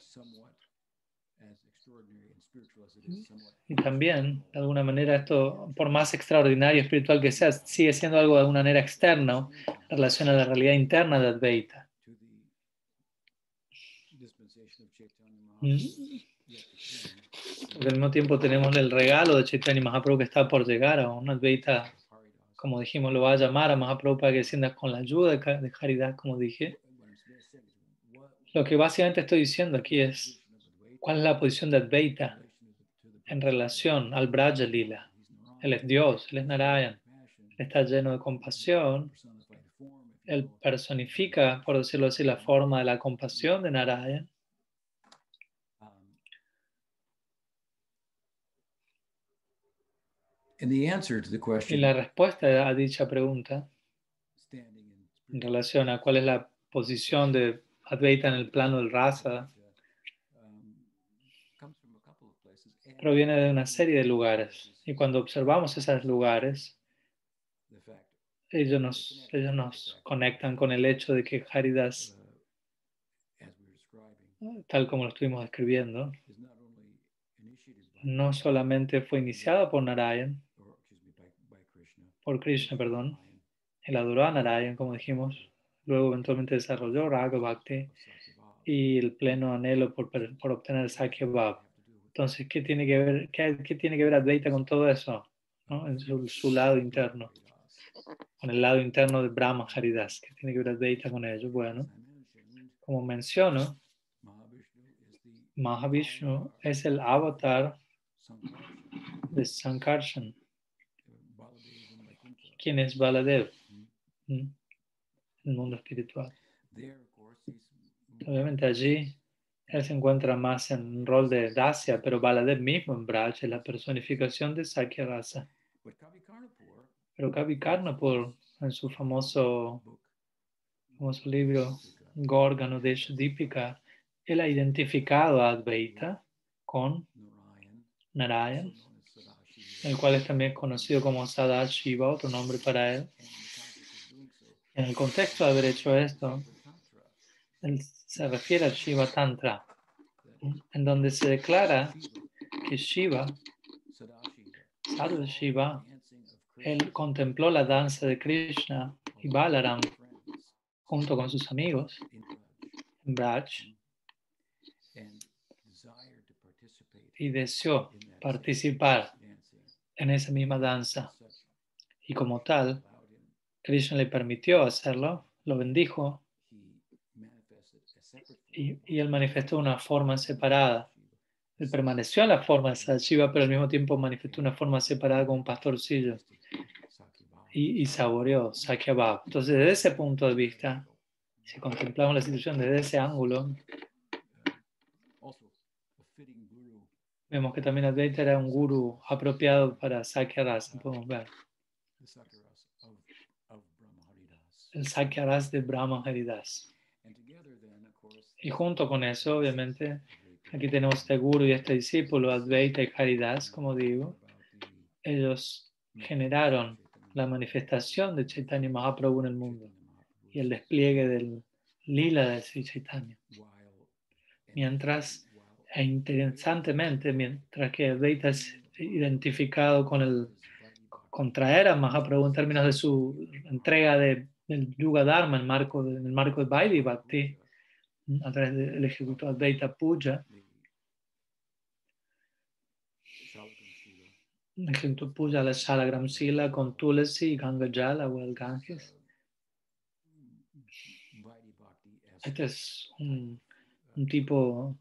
Y también, de alguna manera, esto, por más extraordinario espiritual que sea, sigue siendo algo de alguna manera externo en relación a la realidad interna de Advaita. Mm. al mismo tiempo tenemos el regalo de Chaitanya Mahaprabhu que está por llegar a una Advaita, como dijimos, lo va a llamar a Mahaprabhu para que descienda con la ayuda de caridad, como dije. Lo que básicamente estoy diciendo aquí es, ¿cuál es la posición de Advaita en relación al Braja Lila. Él es Dios, Él es Narayan. está lleno de compasión. Él personifica, por decirlo así, la forma de la compasión de Narayan. Y la respuesta a dicha pregunta, en relación a cuál es la posición de Advaita en el plano del rasa, proviene de una serie de lugares. Y cuando observamos esos lugares, ellos nos, ellos nos conectan con el hecho de que Haridas, tal como lo estuvimos describiendo, no solamente fue iniciado por Narayan, por Krishna, perdón, él adoró a Narayan, como dijimos, luego eventualmente desarrolló Raga Bhakti y el pleno anhelo por, por obtener Sakya Bhav. Entonces, ¿qué tiene que ver, qué, qué tiene que ver Advaita con todo eso? ¿no? En su, lado interno, con el lado interno de Brahma Haridas. ¿Qué tiene que ver Advaita con ello? Bueno, como menciono, Mahavishnu es el avatar de Sankarshan. ¿Quién es Baladev? ¿Mm? El mundo espiritual. Obviamente allí él se encuentra más en un rol de Dasya, pero Baladev mismo en Braj es la personificación de Sakya Rasa. Pero Kavi Karnapur, en su famoso, famoso libro Gorgano de Dipika, él ha identificado a Advaita con Narayan, el cual es también conocido como Sadashiva, otro nombre para él. En el contexto de haber hecho esto, él se refiere al Shiva Tantra, en donde se declara que Shiva, Sadhu Shiva, él contempló la danza de Krishna y Balaram junto con sus amigos en Braj y deseó participar en esa misma danza. Y como tal, Krishna le permitió hacerlo, lo bendijo y, y él manifestó una forma separada. Él permaneció en la forma de Shiva, pero al mismo tiempo manifestó una forma separada como un pastorcillo y, y saboreó Sakya Entonces, desde ese punto de vista, si contemplamos la situación desde ese ángulo, vemos que también Advaita era un guru apropiado para Sakya Rasa, podemos ver. El Sakya Rasa de Brahma Haridas. Y junto con eso, obviamente, aquí tenemos este guru y este discípulo, Advaita y Haridas, como digo. Ellos generaron la manifestación de Chaitanya Mahaprabhu en el mundo y el despliegue del lila de Sri Chaitanya. Mientras, e interesantemente, mientras que Advaita es identificado con el contraer a Mahaprabhu en términos de su entrega de, del Yuga Dharma en, marco de, en el marco de Vaidhi Bhakti, a través del ejecutor Advaita Puja, Ejemplo, puja la Shalagram Sila con Tulasi y Gangajal, agua del Ganges. Este es un, un, tipo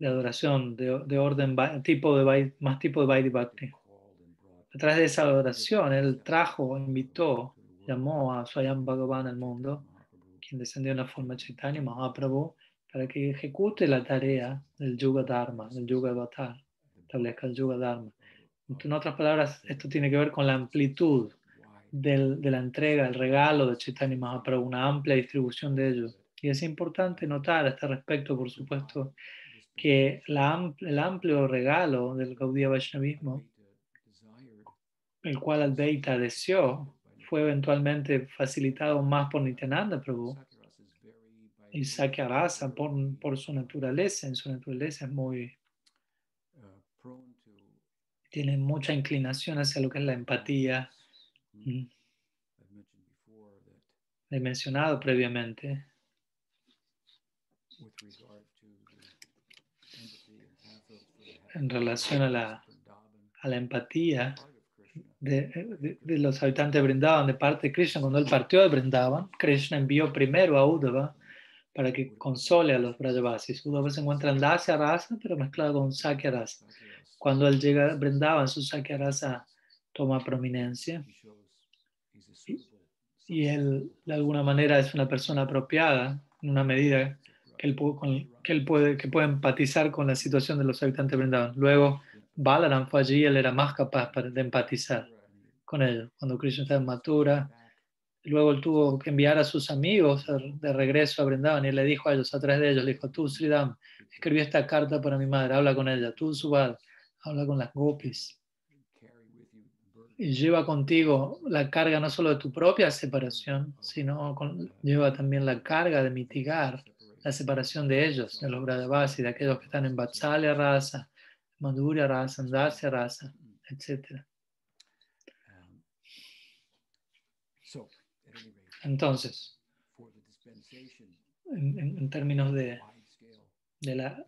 de adoración, de, de orden, tipo de, más tipo de Vaidhi Bhakti. A través de esa adoración, él trajo, invitó, llamó a Swayam Bhagavan al mundo, quien descendió en la forma Chaitanya Mahaprabhu, para que ejecute la tarea del Yuga Dharma, del Yuga Avatar, establezca el Yuga Dharma. En otras palabras, esto tiene que ver con la amplitud del, de la entrega, el regalo de Chaitanya Mahaprabhu, una amplia distribución de ellos. Y es importante notar a este respecto, por supuesto, que la, el amplio regalo del Gaudiya Vaishnavismo, el cual Advaita deseó, fue eventualmente facilitado más por Nityananda Prabhu. Y Sakya Rasa, por, por su naturaleza, en su naturaleza es muy tienen mucha inclinación hacia lo que es la empatía. Mm. He mencionado previamente en relación a la, empatía de, los habitantes de Brindavan de parte de Krishna. Cuando él partió de Brindavan, Krishna envió primero a Uddhava para que console a los Brajavasis. Uddhava se encuentra en Dasya Rasa, pero mezclado con Sakya Rasa. Cuando él llega a Brindavan, su Sakyarasa toma prominencia. Y, él, de alguna manera, es una persona apropiada, en una medida que él, que él puede, que puede empatizar con la situación de los habitantes de Brindavan. Luego, Balaram fue allí, él era más capaz de empatizar con ellos. Cuando Krishna estaba en Mathura, luego él tuvo que enviar a sus amigos de regreso a Brindavan y él le dijo a ellos, a través de ellos, le dijo, tú, Sridham, escribí esta carta para mi madre, habla con ella, tú, Subal, habla con las gopis. Y lleva contigo la carga no solo de tu propia separación, sino lleva también la carga de mitigar la separación de ellos, de los y de aquellos que están en Vatsalya raza, Madhurya raza, Dasya raza, etc. Entonces, en, en términos de, de la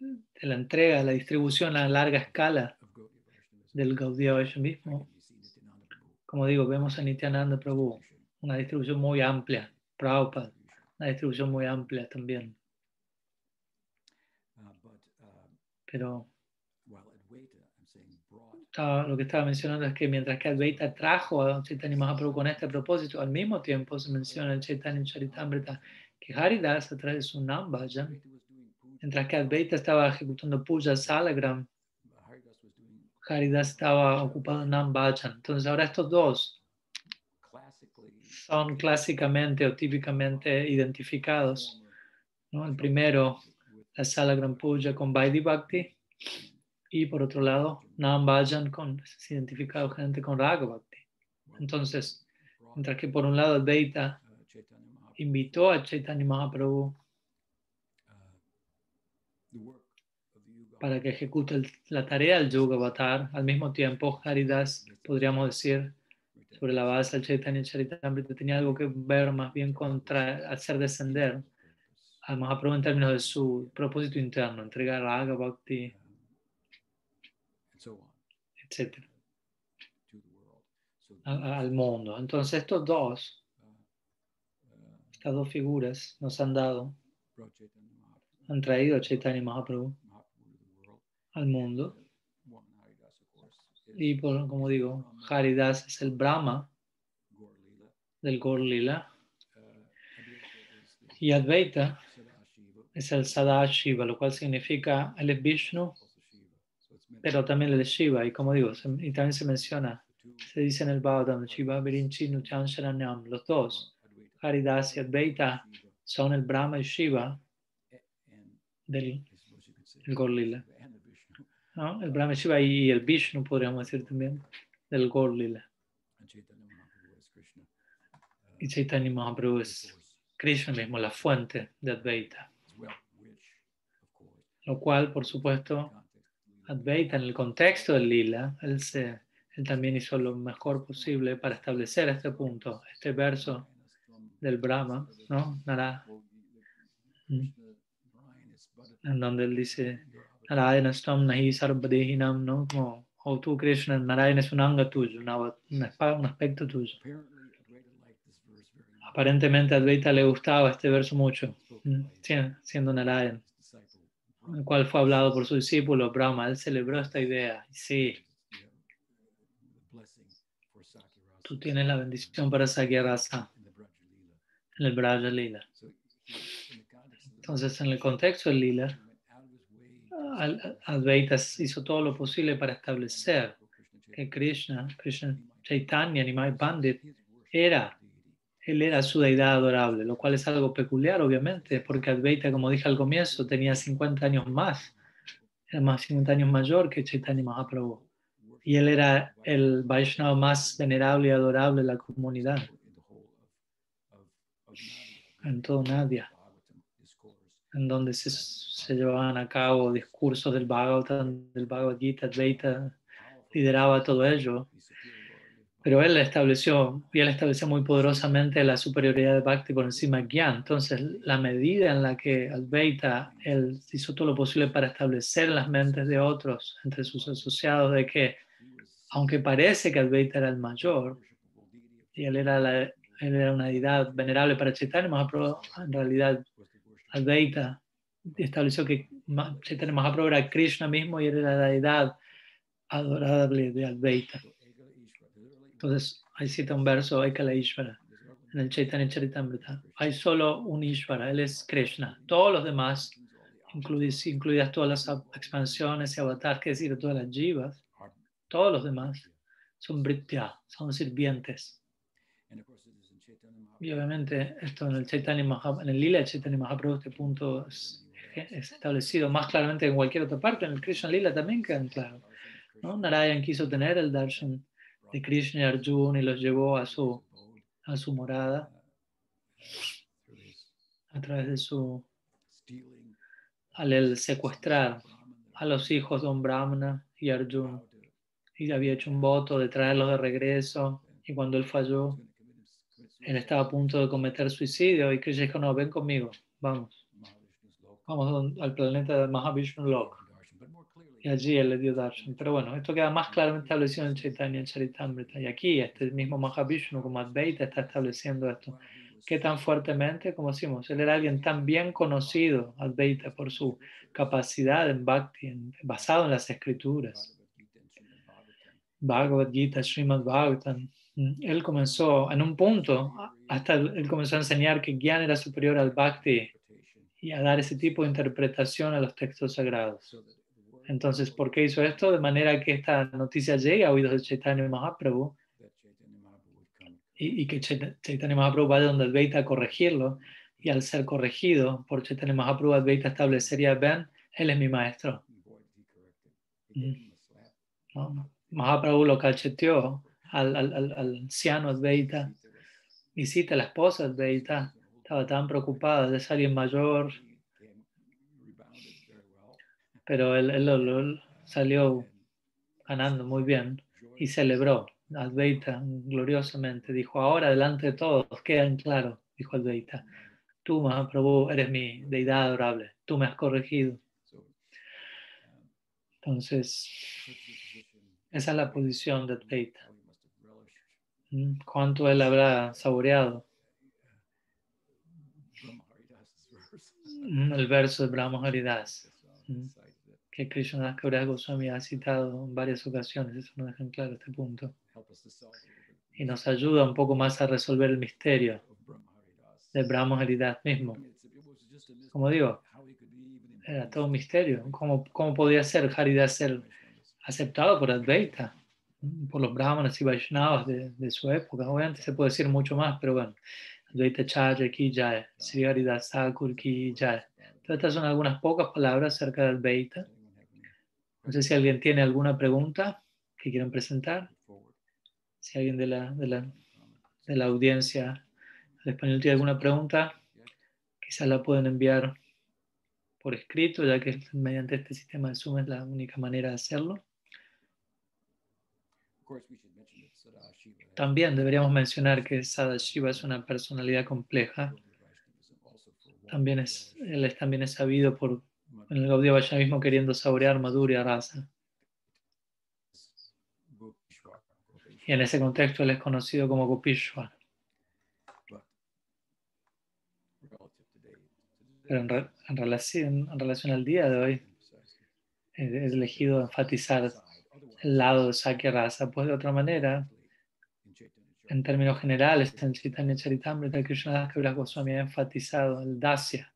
de la entrega, la distribución a larga escala del Gaudiya mismo, como digo, vemos a Nityananda Prabhu, una distribución muy amplia, Prabhupada, una distribución muy amplia también. Pero lo que estaba mencionando es que mientras que Advaita trajo a Chaitanya Mahaprabhu con este propósito, al mismo tiempo se menciona en Chaitanya Charitamrita que Haridas a través de su Nambajan Mientras que Advaita estaba ejecutando puja salagram, Haridas estaba ocupado en Nambajan. Entonces ahora estos dos son clásicamente o típicamente identificados. ¿no? El primero, la Salagram Puja con Vaidhi Bhakti y por otro lado, Nambajan con, es identificado gente con Raga. Entonces, mientras que por un lado Advaita invitó a Chaitanya Mahaprabhu para que ejecute la tarea del Yuga Avatar. Al mismo tiempo, Haridas, podríamos decir, sobre la base del Chaitanya Charitamrita, tenía algo que ver más bien contra hacer descender a Mahaprabhu en términos de su propósito interno, entregar Raga, Bhakti, and so on etc., a- a- al mundo. Entonces, estos dos, uh, estas dos figuras nos han dado, han traído a Chaitanya Mahaprabhu al mundo. One Haridas, of course, is Y por, como digo, Haridas es el Brahma del Gaur Lila. Advaita is the y Advaita es el Sadashiva, lo cual significa es Vishnu, pero también es Shiva. Y como digo, se- y también se menciona, se dice en el Bhagavatam, Shiva Virinchi Nuchan Sharanam, los dos, Haridas y Advaita, son el Brahma y Shiva and del I ¿no? El Brahma Shiva y el Vishnu, podríamos decir también, del Gaur Lila. And Chaitanya Mahaprabhu is Krishna. Uh, Y Chaitanya Mahaprabhu es Krishna mismo, la fuente de Advaita. Lo cual, por supuesto, Advaita en el contexto del lila, él, se, él también hizo lo mejor posible para establecer este punto, este verso del Brahma, ¿no? Nara, Mm. en donde él dice, Narayana Stam Nahi Sarvadehinam, ¿no? Como, oh tú Krishna, Narayana es un anga tuyo, un, aspecto tuyo. Aparentemente a Advaita le gustaba este verso mucho, ¿m? Sie- siendo Narayana, el cual fue hablado por su discípulo Brahma, él celebró esta idea, sí, tú tienes la bendición para Sakyarasa en el Braja Lila. Entonces, en el contexto del Lila, Al- Advaita hizo todo lo posible para establecer que Krishna, Krishna Chaitanya, Nimai Pandit, era, él era su deidad adorable, lo cual es algo peculiar, obviamente, porque Advaita, como dije al comienzo, tenía 50 años más, era más 50 años mayor que Chaitanya Mahaprabhu. Y él era el Vaishnava más venerable y adorable de la comunidad, en todo Nadia, en donde se, se llevaban a cabo discursos del Bhagavatam, del Bhagavad Gita, Advaita lideraba todo ello, pero él estableció, y él estableció muy poderosamente la superioridad de Bhakti por encima de Gyan. Entonces, la medida en la que Advaita, él hizo todo lo posible para establecer en las mentes de otros, entre sus asociados, de que, aunque parece que Advaita era el mayor, y él era, la- él era una deidad venerable para Chaitanya Mahaprabhu, en realidad Advaita estableció que Chaitanya Mahaprabhu era Krishna mismo y era la deidad adorable de Advaita. Entonces, ahí cita un verso, Ekala Ishvara, en el Chaitanya Charitamrita. Hay solo un Ishvara, él es Krishna. Todos los demás, incluidas, incluidas todas las expansiones y avatars, que decir, todas las jivas, todos los demás son Britya, son sirvientes. Y obviamente esto en el Chaitanya Mahaprabhu, en el Lila de Chaitanya Mahaprabhu, este punto es, es establecido más claramente que en cualquier otra parte. En el Krishna Lila también quedan claros. ¿no? Narayan quiso tener el darshan de Krishna y Arjuna y los llevó a su, a su morada a través de su, al él secuestrar a los hijos de un Brahmana y Arjuna. Y había hecho un voto de traerlos de regreso. Y cuando él falló, él estaba a punto de cometer suicidio. Y Krishna dijo: No, ven conmigo, vamos. Vamos al planeta de Mahavishnu Lok. Y allí él le dio darshan. Pero bueno, esto queda más claramente establecido en Chaitanya Charitamrita. Y aquí, este mismo Mahavishnu, como Advaita, está estableciendo esto. Que tan fuertemente, como decimos, él era alguien tan bien conocido, Advaita, por su capacidad en Bhakti, en- basado en las escrituras. Bhagavad Gita, Srimad Bhagavatam. Mm, Él comenzó, en un punto, hasta él comenzó a enseñar que Gyan era superior al Bhakti y a dar ese tipo de interpretación a los textos sagrados. Entonces, ¿por qué hizo esto? De manera que esta noticia llegue a oídos de Chaitanya Mahaprabhu y, que Chaita- Chaitanya Mahaprabhu vaya donde Advaita a corregirlo. Y al ser corregido por Chaitanya Mahaprabhu, Advaita establecería, ven, él es mi maestro. ¿no? Mahaprabhu lo cacheteó al, al, al, anciano Advaita y cita la esposa Advaita. Estaba tan preocupada ser alguien mayor pero él, él lo- salió ganando muy bien y celebró Advaita gloriosamente. Dijo, ahora delante de todos, quedan claro, dijo Advaita, tú, Mahaprabhu, eres mi deidad adorable, tú me has corregido. Entonces, a esa es la posición de Advaita. ¿Cuánto él habrá saboreado? Mm, El verso de Brahma Haridas, Mm. que Krishna Kaviraj Goswami ha citado en varias ocasiones, eso nos deja en claro este punto. Y nos ayuda un poco más a resolver el misterio de Brahma Haridas mismo. Como digo, era todo un misterio. ¿Cómo, cómo podía ser Haridas ser aceptado por Advaita? Por los brahmanas y Vaishnavas de, de su época. Obviamente se puede decir mucho más, pero bueno. Advaita Charya ki jai, Sri Haridas Thakur ki jai. Entonces, estas son algunas pocas palabras acerca de Advaita. No sé si alguien tiene alguna pregunta que quieran presentar. Si alguien de la, de la, de la audiencia al español tiene alguna pregunta, quizás la pueden enviar por escrito, ya que mediante este sistema de Zoom es la única manera de hacerlo. Of course, we should mention that Sadashiva has También deberíamos mencionar que Sadashiva es una personalidad compleja. También es, él es, también es sabido por en el Gaudiya Vaishnavismo queriendo saborear Madhurya Rasa. Gopishwar, Gopishwar. Y en ese contexto él es conocido como Gopishwar. Pero en, re- en relación, en relación al día de hoy, he elegido enfatizar lado de Rasa, pues de otra manera, en términos generales, en Chaitanya Charitamrita, Krishnadas Kaviraj Goswami ha enfatizado el Dasya,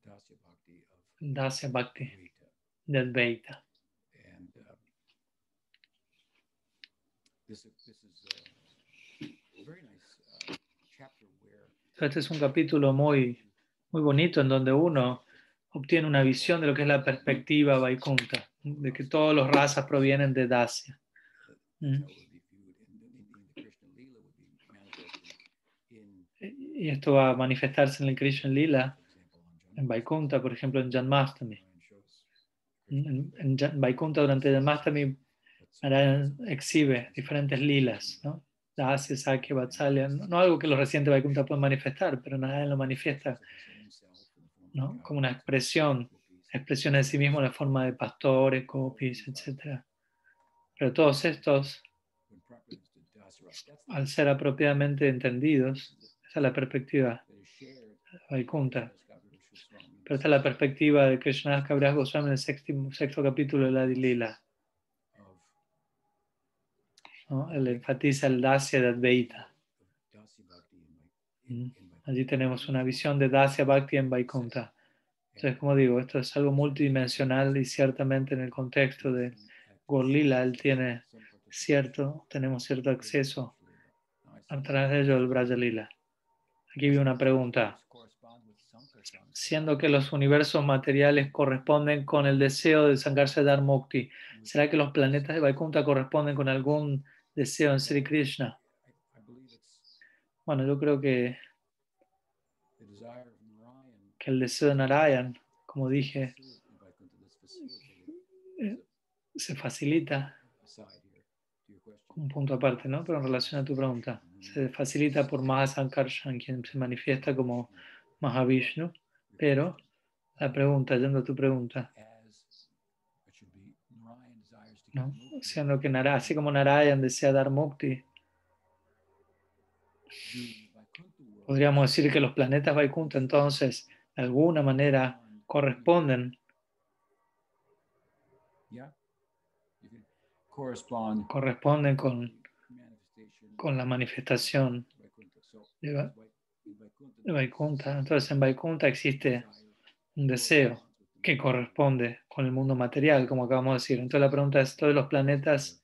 Dasya Bhakti of el Dasya Bhakti Advaita. Este es un capítulo muy, muy bonito en donde uno obtiene una visión de lo que es la perspectiva Vaikunta, de que todos los razas provienen de Dasya. Mm. Y esto va a manifestarse en el Krishna Lila, en Vaikunta, por ejemplo, en. Narayan shows En, en Vaikunta durante Janmastami Narayan exhibe diferentes lilas, ¿no? Dasya, Sakya, Vatsalya, no, no algo que los recientes Vaikunta pueden manifestar, pero Narayan lo manifiesta ¿no? como una expresión, expresión de sí mismo la forma de pastores, copies, etc. Pero todos estos, al ser apropiadamente entendidos, esa es la perspectiva Vaikunta. Pero esta es la perspectiva de Krishna Kaviraj Goswami en el sexto, sexto capítulo de la Lila. ¿no? Él enfatiza el Dasya de Advaita. Mm. Allí tenemos una visión de Dasya Bhakti en Vaikunta. Entonces, como digo, esto es algo multidimensional y ciertamente en el contexto de Gorlila él tiene cierto, tenemos cierto acceso a través de ello el Braja Lila. Aquí vi una pregunta. Siendo que los universos materiales corresponden con el deseo de Sankarsa Dar Mukti, ¿será que los planetas de Vaikunta corresponden con algún deseo en Sri Krishna? Bueno, yo creo que, que el deseo de Narayan, como dije, eh, se facilita, un punto aparte, ¿no? Pero en relación a tu pregunta, se facilita por Mahasankarshan, quien se manifiesta como Mahavishnu, pero la pregunta, yendo a tu pregunta, ¿no? Siendo que Nara, así como Narayan desea dar mukti, podríamos decir que los planetas Vaikunta entonces de alguna manera corresponden, correspond corresponden con, con la manifestación de, Va- de Vaikunta. Entonces en Vaikunta existe un deseo que corresponde con el mundo material, como acabamos de decir. Entonces la pregunta es, ¿todos los planetas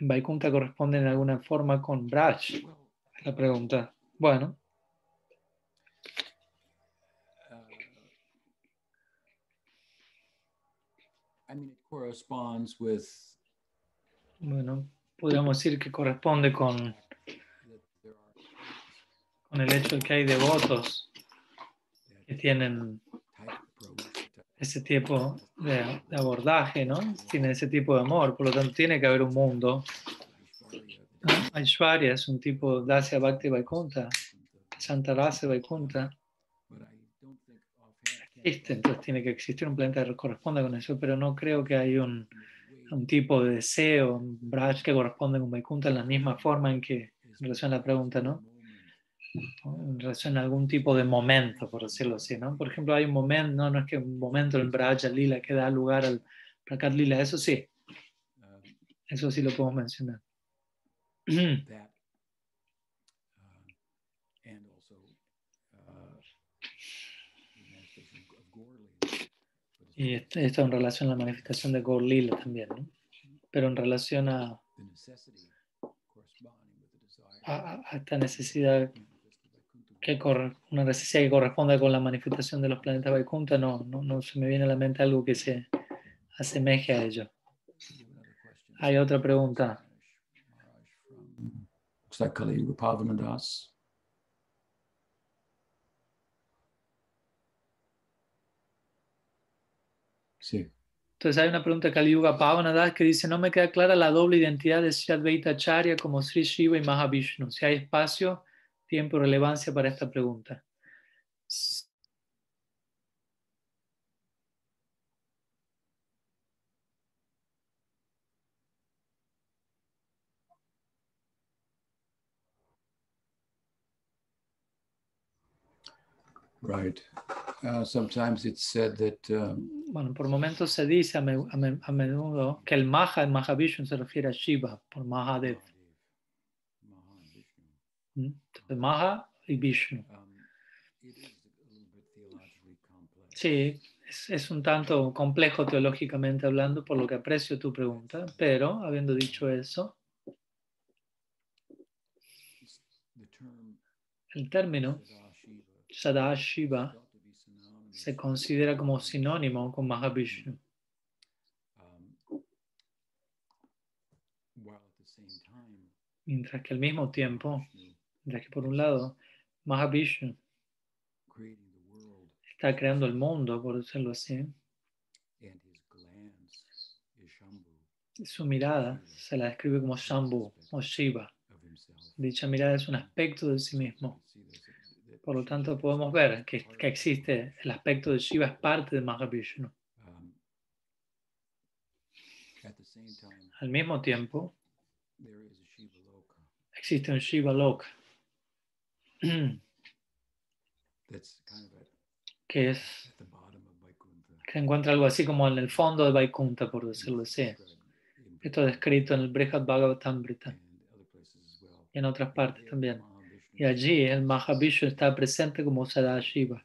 en Vaikunta corresponden en alguna forma con Braj? Es la pregunta. Bueno, bueno, podríamos decir que corresponde con, con el hecho de que hay devotos que tienen ese tipo de, de abordaje, ¿no? Tiene ese tipo de amor, por lo tanto tiene que haber un mundo. ¿no? Aishwarya es un tipo Dasya Bhakti Vaikunta, Santa Rasa Vaikunta. Entonces tiene que existir un planeta que corresponda con eso, pero no creo que haya un, tipo de deseo, un braj que corresponde con Vaikunta en la misma forma en que en relación a la pregunta, ¿no? en relación a algún tipo de momento, por decirlo así, ¿no? Por ejemplo, hay un momento, no, no es que un momento en Braja Lila que da lugar al Prakat Lila, eso sí, eso sí lo podemos mencionar. <clears throat> that uh, and also uh, the manifestation of Gorley. but it's Y esto esto en relación a la manifestación de Gaur Lila también, ¿no? Pero en relación a, a- a esta necesidad que corre- una necesidad que corresponde con la manifestación de los planetas Vaikunta, no, no, no se me viene a la mente algo que se asemeje a ello. Hay otra pregunta. Looks like Kali Yuga Sí. Entonces hay una pregunta de Pavanadas que dice, no me queda clara la doble identidad de Sri Advaita Acharya como Sri Shiva y Mahavishnu. Si hay espacio, tiempo relevancia para esta pregunta. Right. Uh, sometimes it's said that um, Bueno, por momentos se dice a, me- a me- a menudo que el Maha en Mahavishnu se refiere a Shiva por Mahadev. ¿Mm? Entonces, Maha y Vishnu. Um, it is a little bit theologically complex. Sí, es, es un tanto complejo teológicamente hablando, por lo que aprecio tu pregunta, pero habiendo dicho eso, el término Sadashiva Sadashiva felt to be synonymous se considera como sinónimo con Mahavishnu, um, mientras que al mismo tiempo, mientras que por un lado, Mahavishnu está creando el mundo, por decirlo así, su mirada se la describe como Shambhu o Shiva. Dicha mirada es un aspecto de sí mismo. See, there's a- that Por lo tanto, podemos ver que, que existe el aspecto de Shiva es parte de Mahavishnu. Al mismo tiempo, Loka existe un Shiva Lok, that's kind of at, <clears throat> que es que se encuentra algo así como en el fondo de Vaikunta, por decirlo así. Esto es descrito en el Brihad Bhagavatamrita y en otras partes también. Y allí el Mahavishnu está presente como Sadashiva.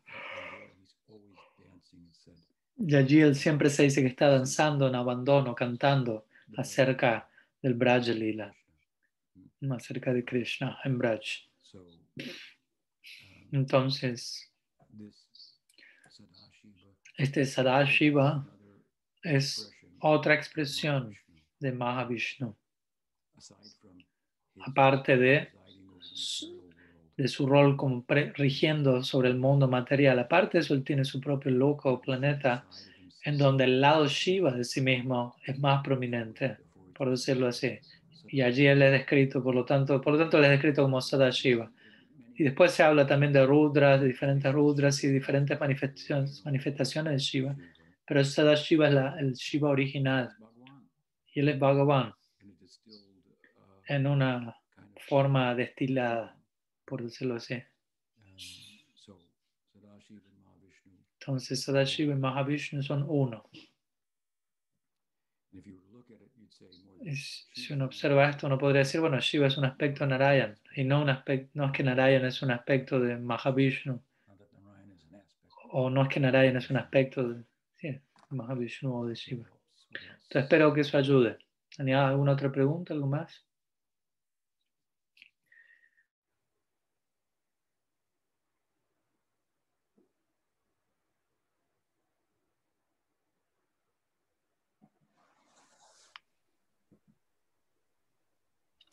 Y allí él siempre se dice que está danzando en abandono, cantando acerca del Braja Lila, acerca de Krishna en Braj. Entonces, este Sadashiva es otra expresión de Mahavishnu, aparte de, de su rol como rigiendo sobre el mundo material. Aparte de eso, él tiene su propio loco planeta en donde el lado Shiva de sí mismo es más prominente, por decirlo así. Y allí él es descrito, por lo tanto, por lo tanto él es descrito como Sadashiva. Y después se habla también de Rudras, de diferentes Rudras y diferentes manifestaciones, manifestaciones de Shiva. Pero Sadashiva es la, el Shiva original y él es Bhagavan en una forma destilada, por decirlo así. Entonces Sadashiva y Mahavishnu son uno. Si uno observa esto, uno podría decir, bueno, Shiva es un aspecto de Narayan y no, un aspecto, no es que Narayan es un aspecto de Mahavishnu o no es que Narayan es un aspecto de sí, Mahavishnu o de Shiva. Entonces espero que eso ayude. ¿Tenía alguna otra pregunta, algo más?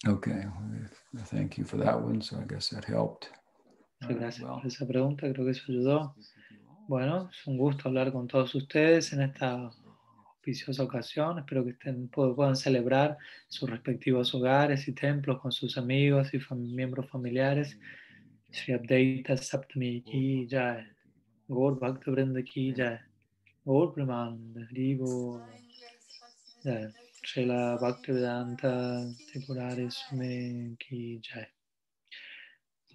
Okay, thank you for that one. So I guess that helped. Gracias por esa pregunta, creo que eso ayudó. Bueno, es un gusto hablar con todos ustedes en esta auspiciosa ocasión. Espero que estén, puedan celebrar sus respectivos hogares y templos con sus amigos y miembros familiares. Sri Abdeita Saptami Ki Jai. Gaur Bhakta Vrinda Ki Jai. Gaur Pramananda Hrivo. Jai. Srila Bhaktivedanta Tripurari Sume Ki Jai.